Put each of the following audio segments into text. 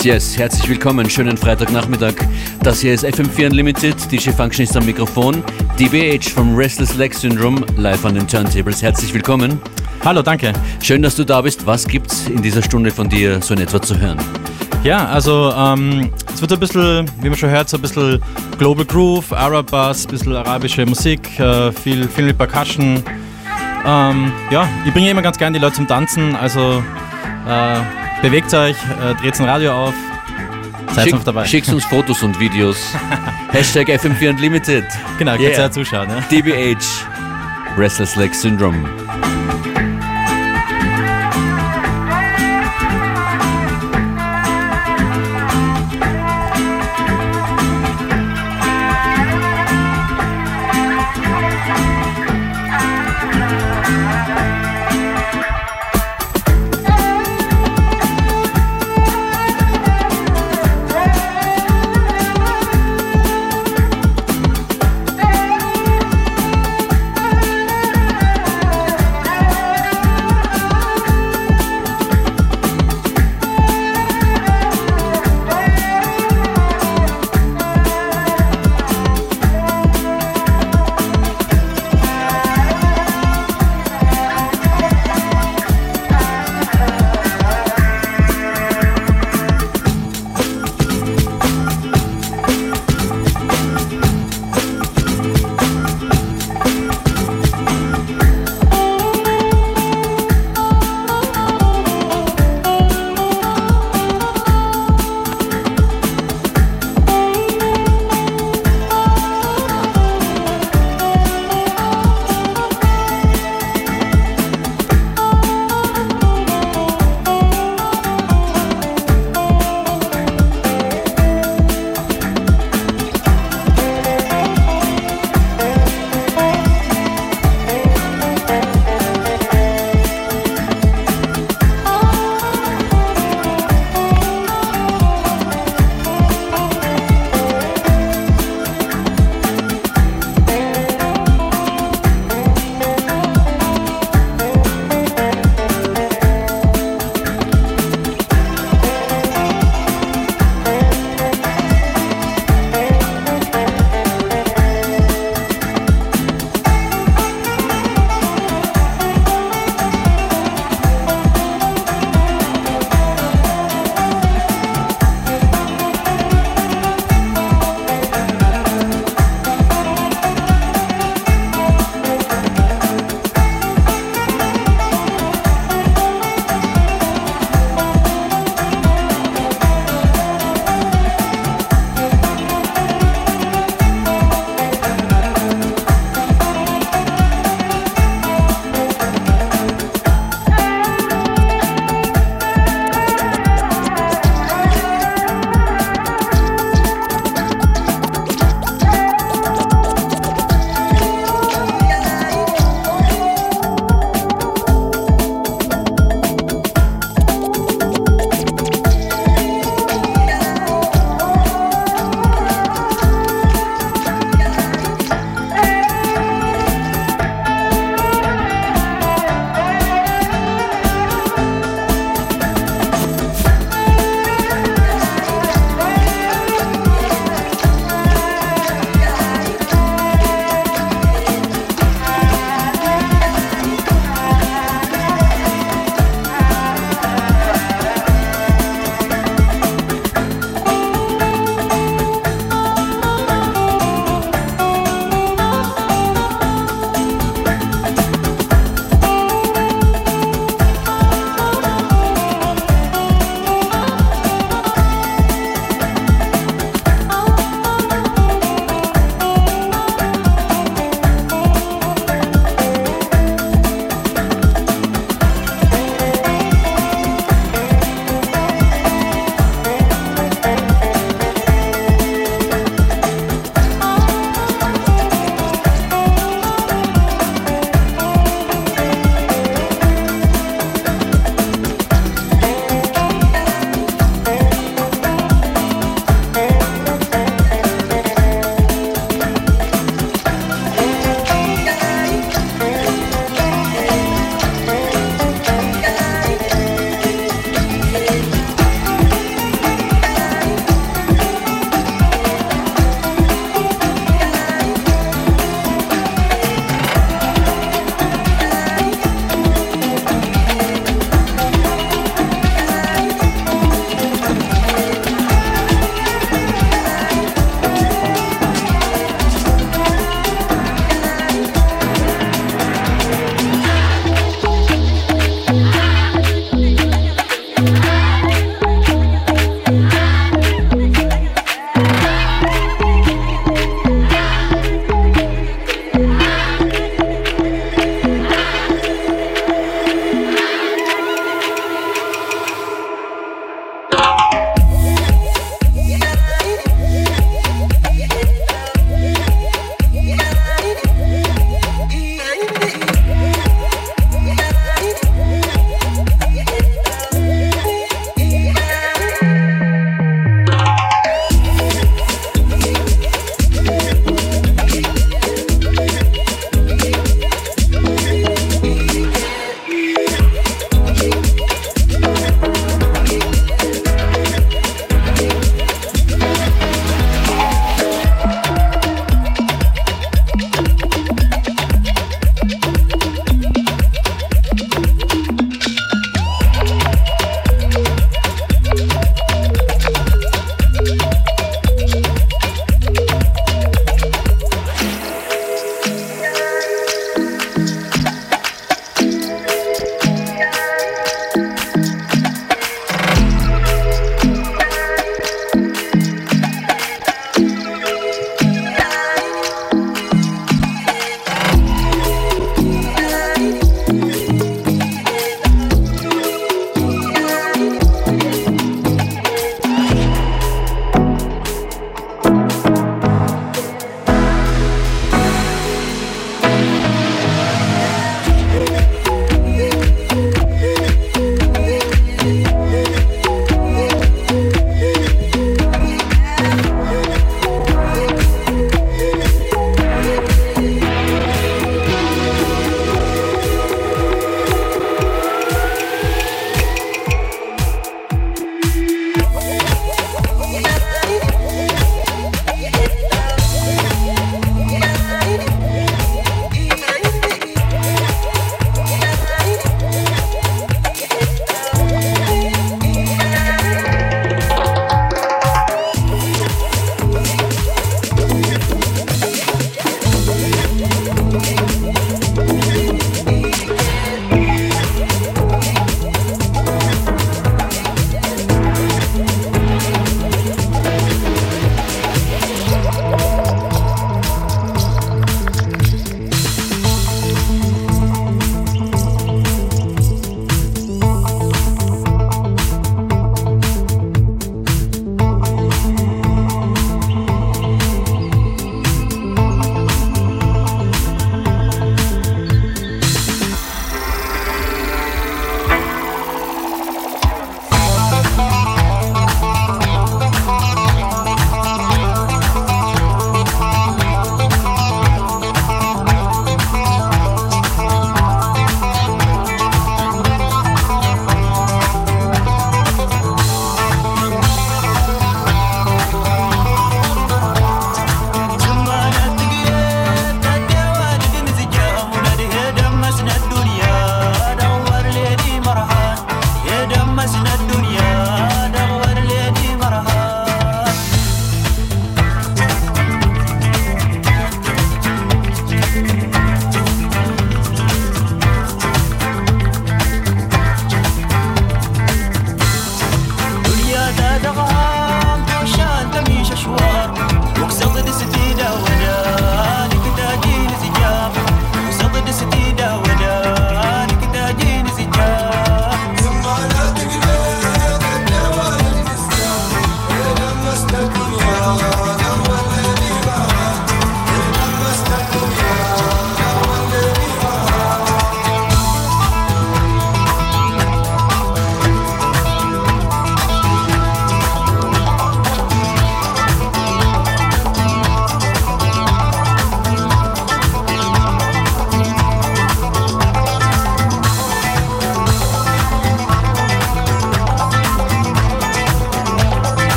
Yes, yes, herzlich willkommen, schönen Freitagnachmittag. Das hier ist FM4 Unlimited, DJ Function ist am Mikrofon, DBH vom Restless Leg Syndrome live an den Turntables. Herzlich willkommen. Hallo, danke. Schön, dass du da bist. Was gibt's in dieser Stunde von dir so in etwa zu hören? Ja, also ähm, es wird ein bisschen, wie man schon hört, so ein bisschen Global Groove, Arab Bass, ein bisschen arabische Musik, äh, viel, viel mit Percussion. Ähm, ja, ich bringe immer ganz gerne die Leute zum Tanzen, also äh, Bewegt euch, äh, dreht ein Radio auf. Seid Schick, noch dabei. Schickt uns Fotos und Videos. Hashtag FM4 Unlimited. Genau, könnt ihr ja zuschauen. Ja? DBH, Restless Leg Syndrome.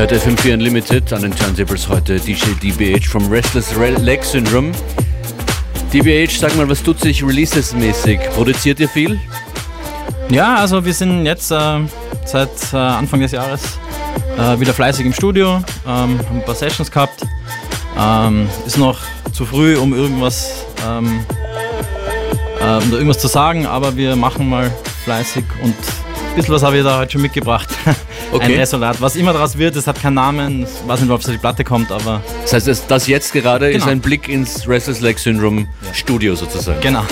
Hört FM4 Unlimited an den Turntables heute DJ DBH vom Restless Leg Syndrome. DBH, sag mal, was tut sich releases-mäßig? Produziert ihr viel? Ja, also wir sind jetzt äh, seit äh, Anfang des Jahres äh, wieder fleißig im Studio, ähm, haben ein paar Sessions gehabt. Ähm, ist noch zu früh, um irgendwas, ähm, äh, um irgendwas zu sagen, aber wir machen mal fleißig und ein bisschen was habe ich da heute schon mitgebracht. Okay. Ein Resolat. Was immer daraus wird, es hat keinen Namen. Ich weiß nicht, ob es auf die Platte kommt, aber. Das heißt, das jetzt gerade genau. ist ein Blick ins Restless Leg Syndrome ja. Studio sozusagen. Genau.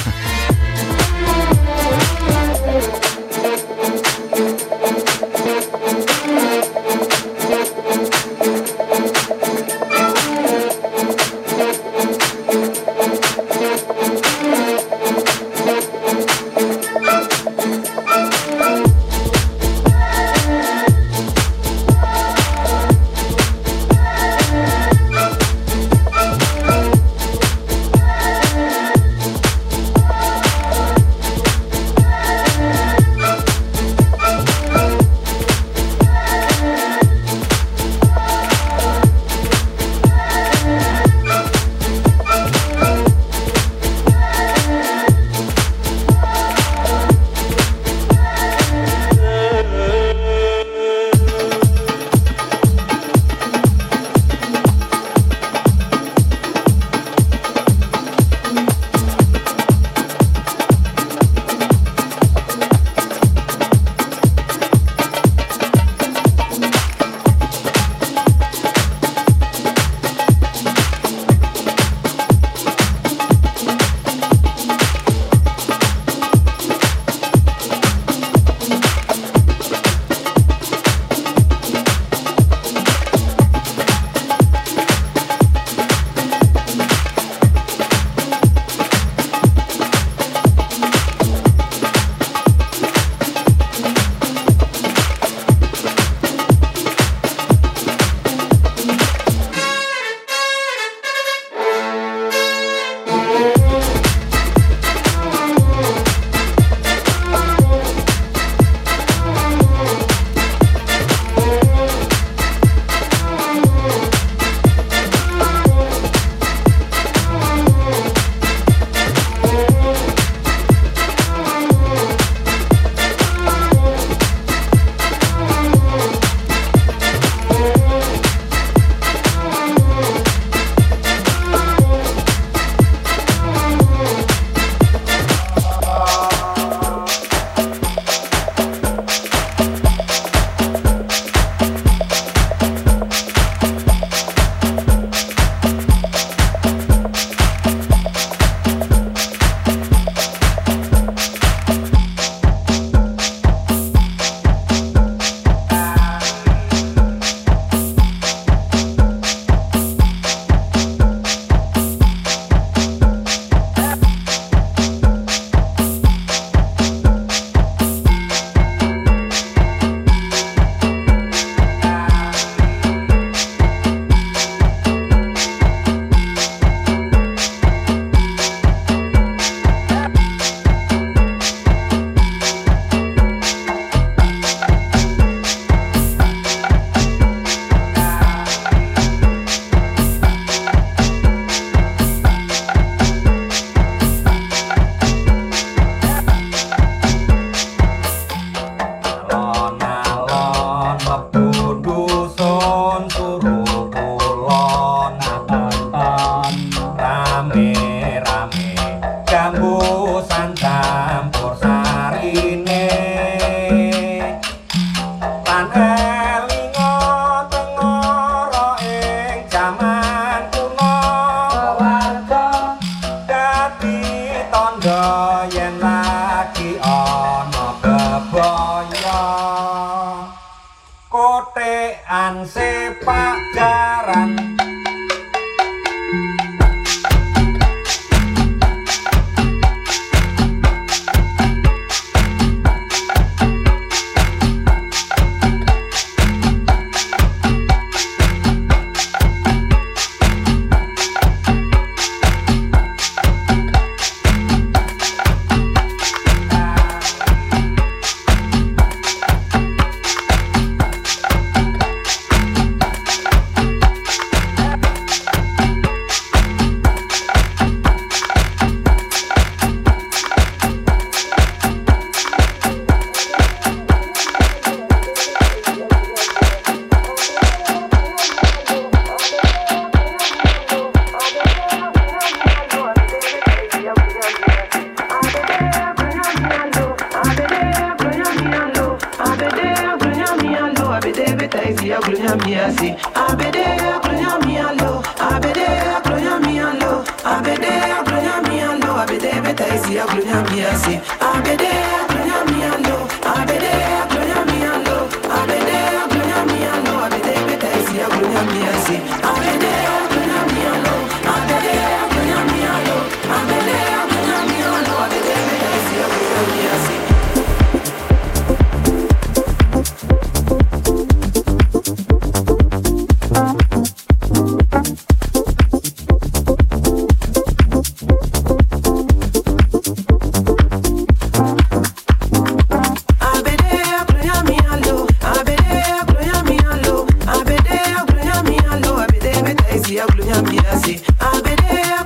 gloria, mira así. Averé, eh,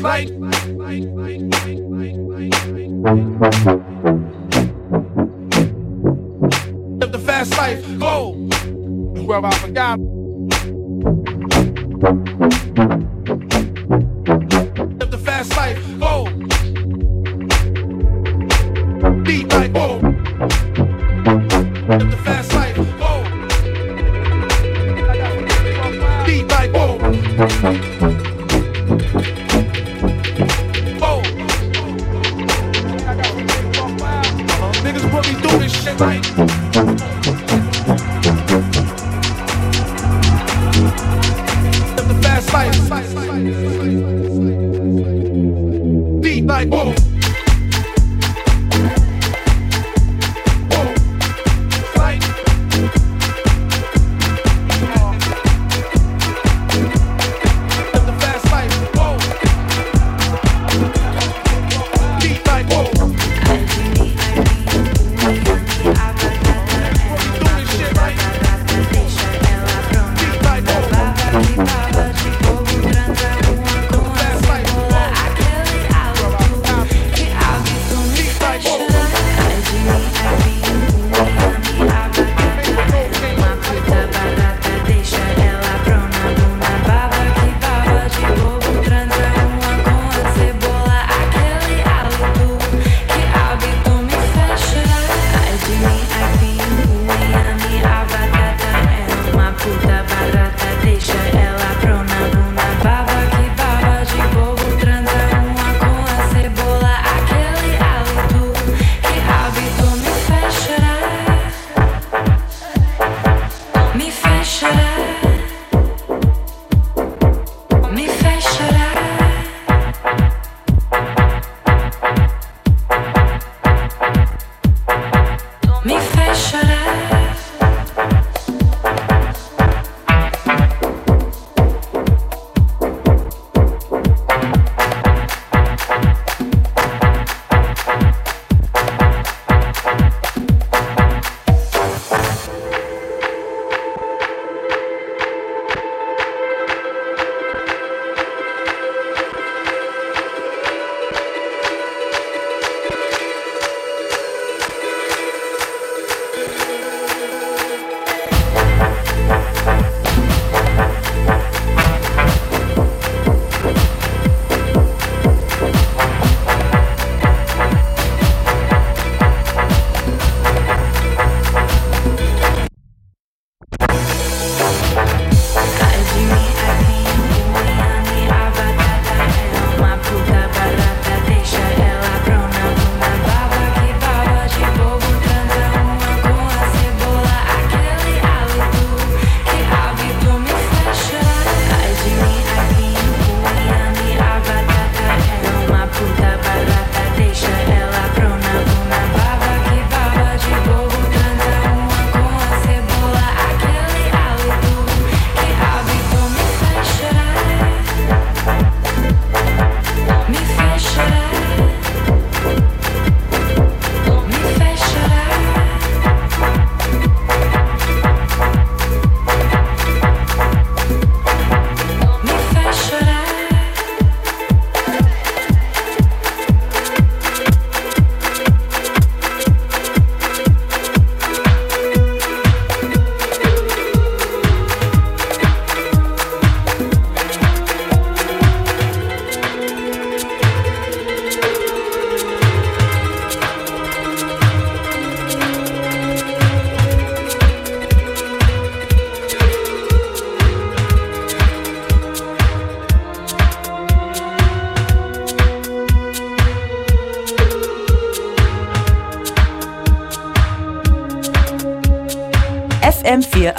Fight.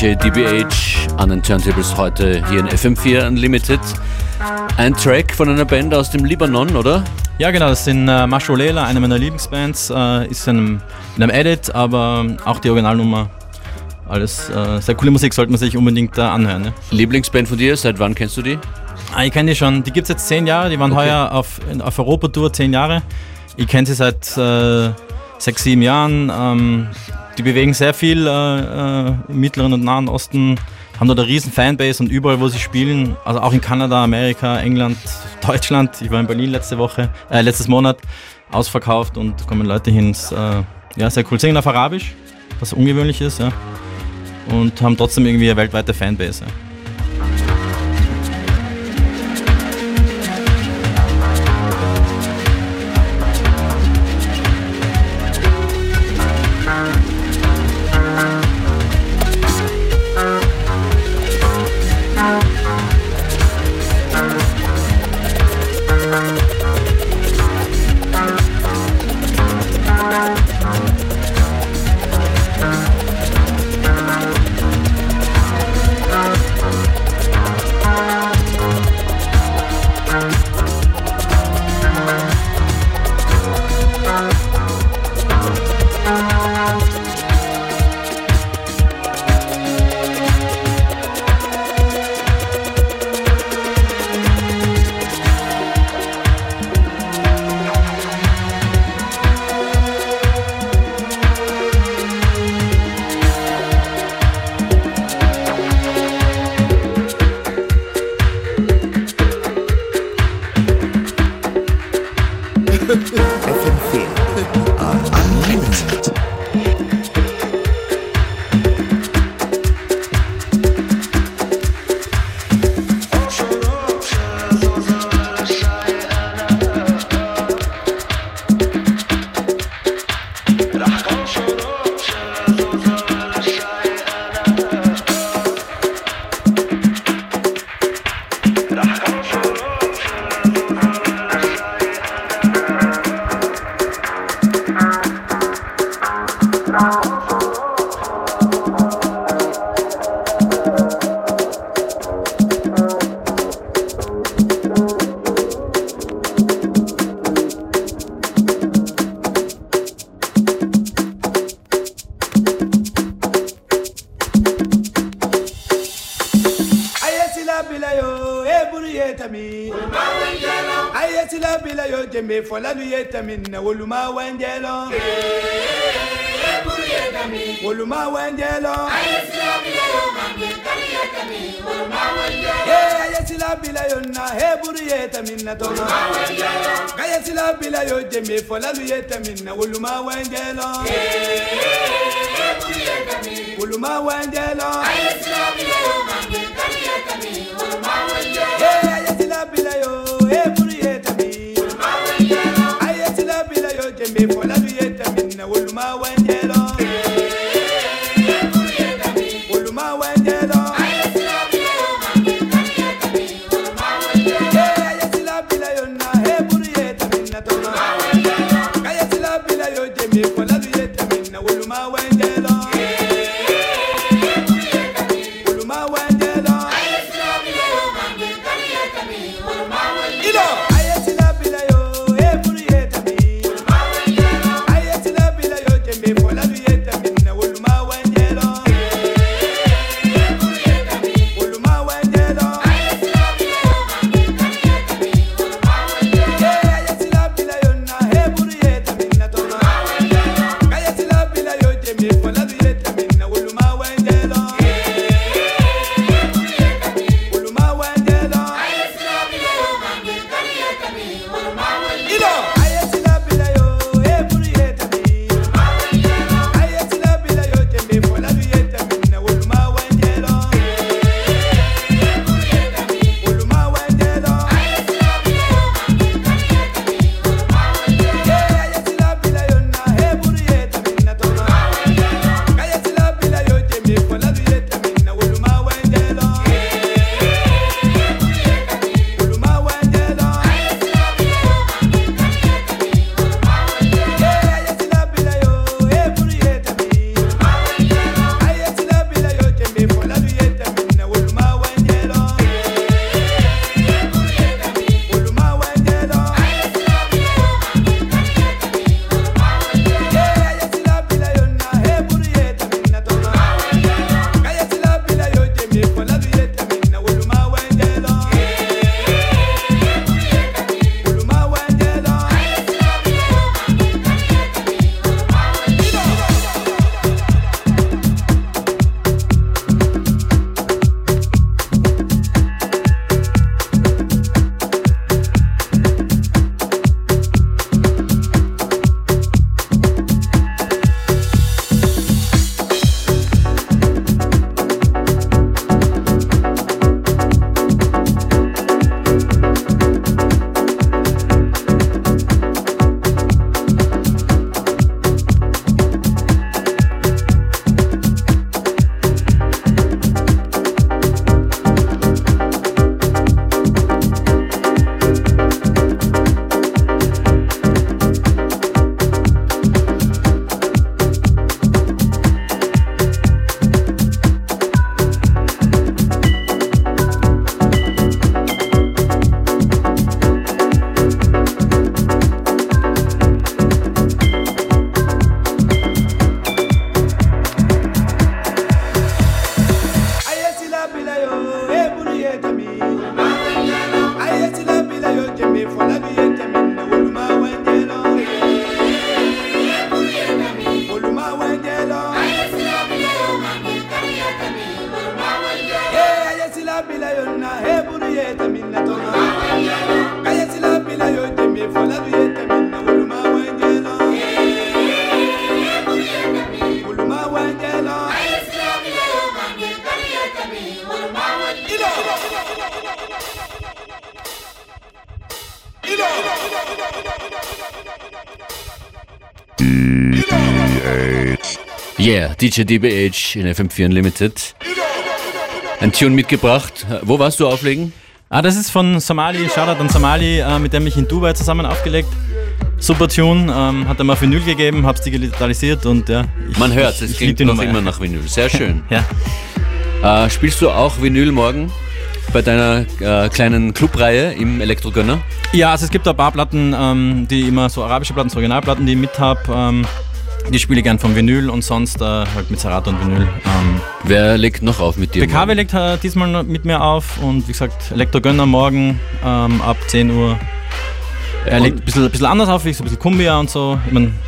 DJ DBH an den Turntables heute hier in FM4 Unlimited. Ein Track von einer Band aus dem Libanon, oder? Ja, genau, das sind äh, Masholela, eine meiner Lieblingsbands. Äh, ist in einem, in einem Edit, aber auch die Originalnummer. Alles äh, sehr coole Musik, sollte man sich unbedingt äh, anhören. Ne? Lieblingsband von dir, seit wann kennst du die? Ah, ich kenne die schon, die gibt es jetzt zehn Jahre, die waren Okay. heuer auf, auf Europatour zehn Jahre. Ich kenne sie seit äh, sechs, sieben Jahren. Ähm, die bewegen sehr viel äh, äh, im Mittleren und Nahen Osten, haben dort eine riesen Fanbase und überall, wo sie spielen, also auch in Kanada, Amerika, England, Deutschland, ich war in Berlin letzte Woche, äh, letztes Monat, ausverkauft und kommen Leute hin. Äh, ja, sehr cool. Singen auf Arabisch, was ungewöhnlich ist, ja. Und haben trotzdem irgendwie eine weltweite Fanbase. Ja. folalu ye tɛmin na woloma wɛnjɛ lɔ DJ DBH in FM4 Unlimited. Ein Tune mitgebracht. Wo warst du auflegen? Ah, das ist von Somali. Shoutout an Somali, äh, mit dem ich in Dubai zusammen aufgelegt. Super Tune, ähm, hat er mal Vinyl gegeben, hab's digitalisiert und ja. Ich, Man hört, es klingt noch immer nach Vinyl. Sehr schön. ja. äh, spielst du auch Vinyl morgen? bei deiner äh, kleinen Clubreihe im Elektrogönner? Ja, also es gibt da ein paar Platten, ähm, die immer so arabische Platten, so Originalplatten, die ich mit habe. Ähm, die spiele ich gern vom Vinyl und sonst äh, halt mit Serato und Vinyl. Ähm, Wer legt noch auf mit dir? BKW legt äh, diesmal mit mir auf und wie gesagt, Elektrogönner morgen ähm, ab 10 Uhr. Er Und- legt ein bisschen, ein bisschen anders auf, wie ich so ein bisschen Kumbia und so. Ich mein, ein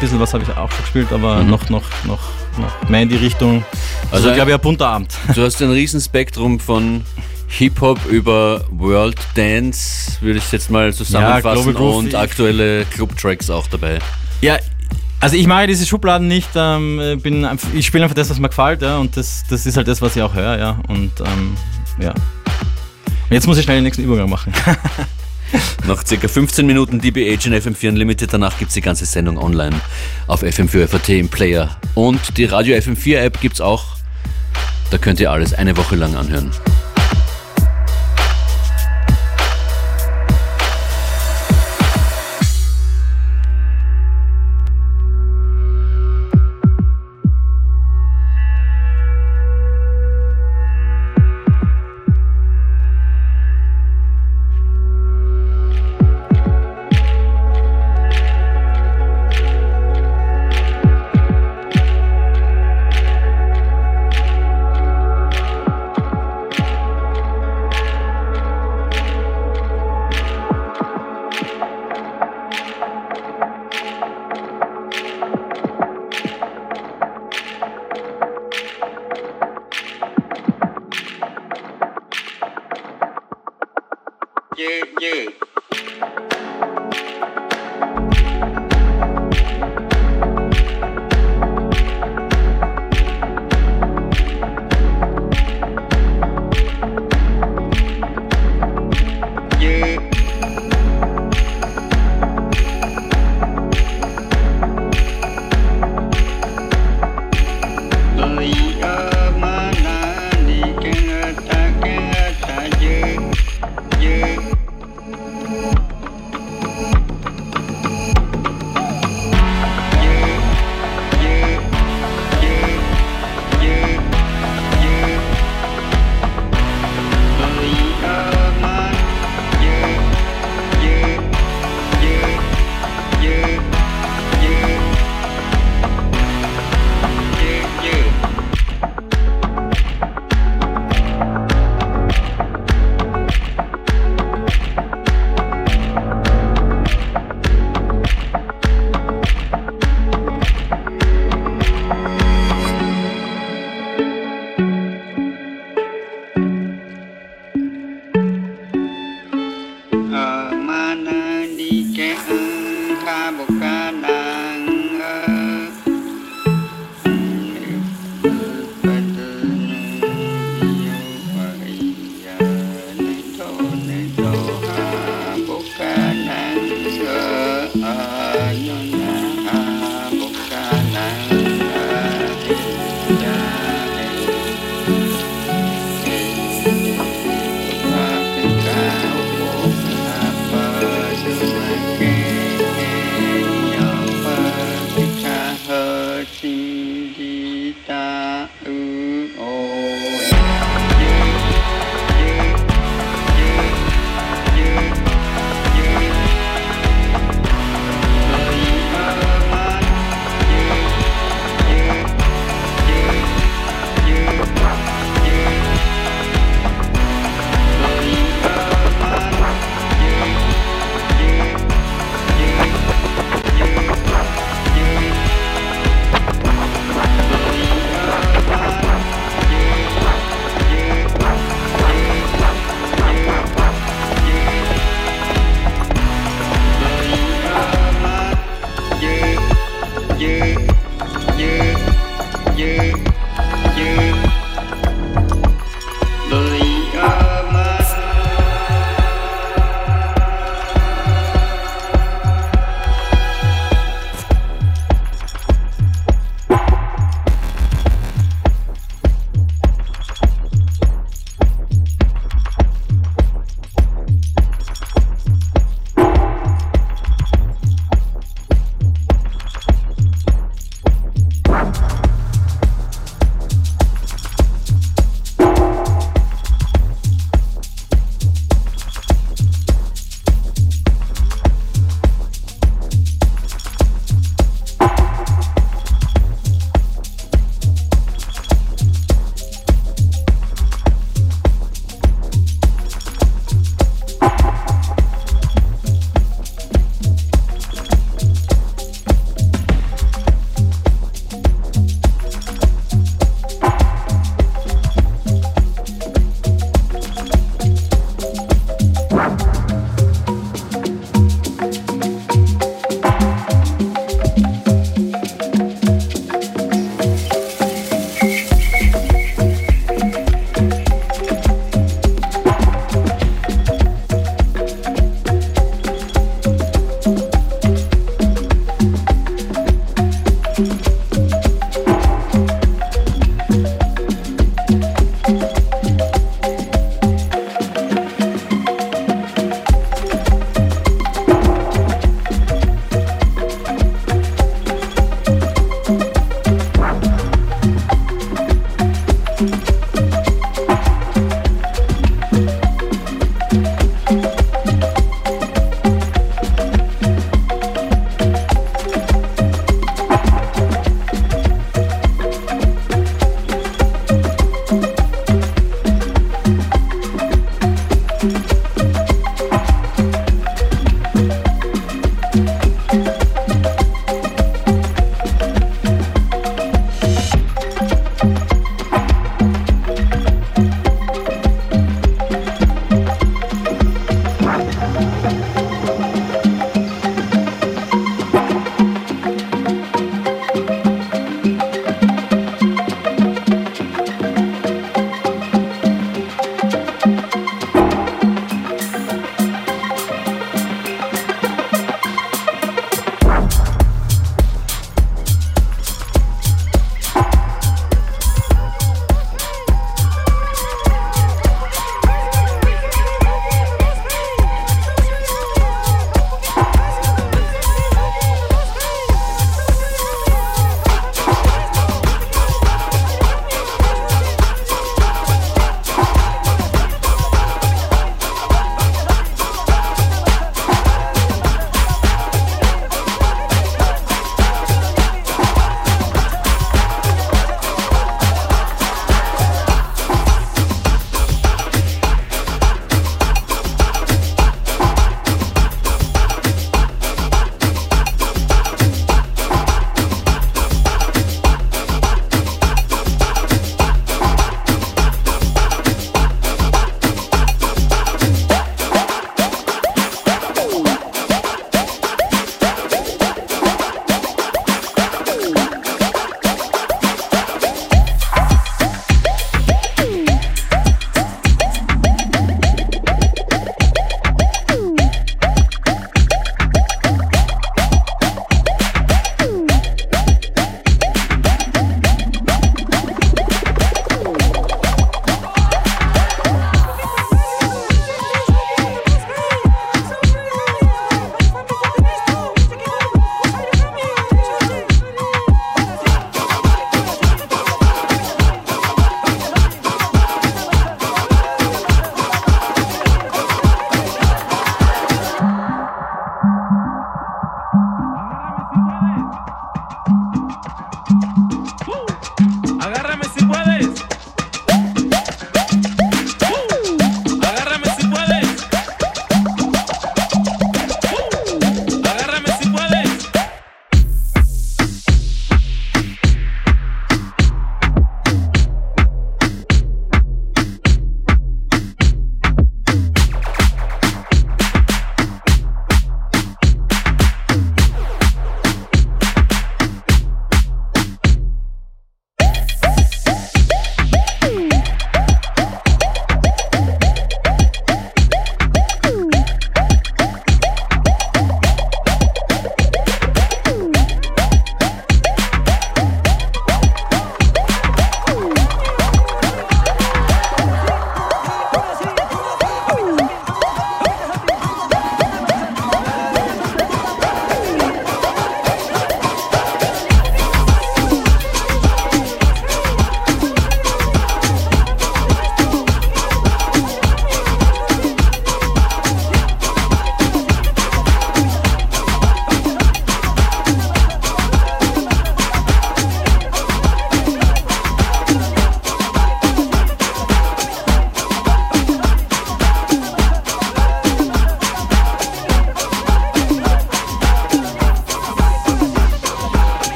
bisschen was habe ich auch schon gespielt, aber Mhm. noch, noch, noch, noch mehr in die Richtung. Also, Also- glaube ich, ein bunter Abend. Du hast ein Riesenspektrum von Hip-Hop über World Dance, würde ich jetzt mal zusammenfassen, Groove. und aktuelle Club-Tracks auch dabei. Ja, also ich mache diese Schubladen nicht. Ähm, äh, bin ich spiele einfach das, was mir gefällt, ja, und das, das ist halt das, was ich auch höre, ja. Und ähm, ja. Und Jetzt muss ich schnell den nächsten Übergang machen. Nach circa 15 Minuten DBH in FM4 Unlimited. Danach gibt es die ganze Sendung online auf FM4 FAT im Player. Und die Radio FM4 App gibt es auch. Da könnt ihr alles eine Woche lang anhören.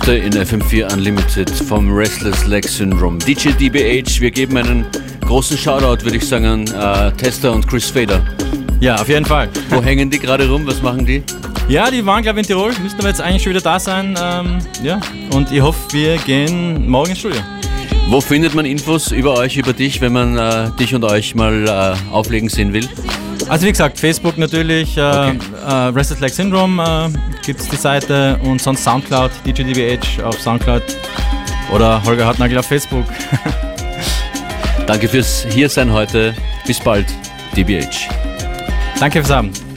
Heute in FM4 Unlimited vom Restless Leg Syndrome. DJ DBH, wir geben einen großen Shoutout, würde ich sagen, an äh, Tester und Chris Fader. Ja, auf jeden Fall. Wo hängen die gerade rum? Was machen die? Ja, die waren, glaube ich, in Tirol. Müssten aber jetzt eigentlich schon wieder da sein. Ähm, ja, und ich hoffe, wir gehen morgen ins Studio. Wo findet man Infos über euch, über dich, wenn man äh, dich und euch mal äh, auflegen sehen will? Also wie gesagt, Facebook natürlich, äh, Okay. äh, Restless Leg Syndrome äh, gibt es die Seite und sonst Soundcloud, DJDBH auf Soundcloud oder Holger Hartnagel auf Facebook. Danke fürs Hiersein heute. Bis bald, DBH. Danke fürs Abend.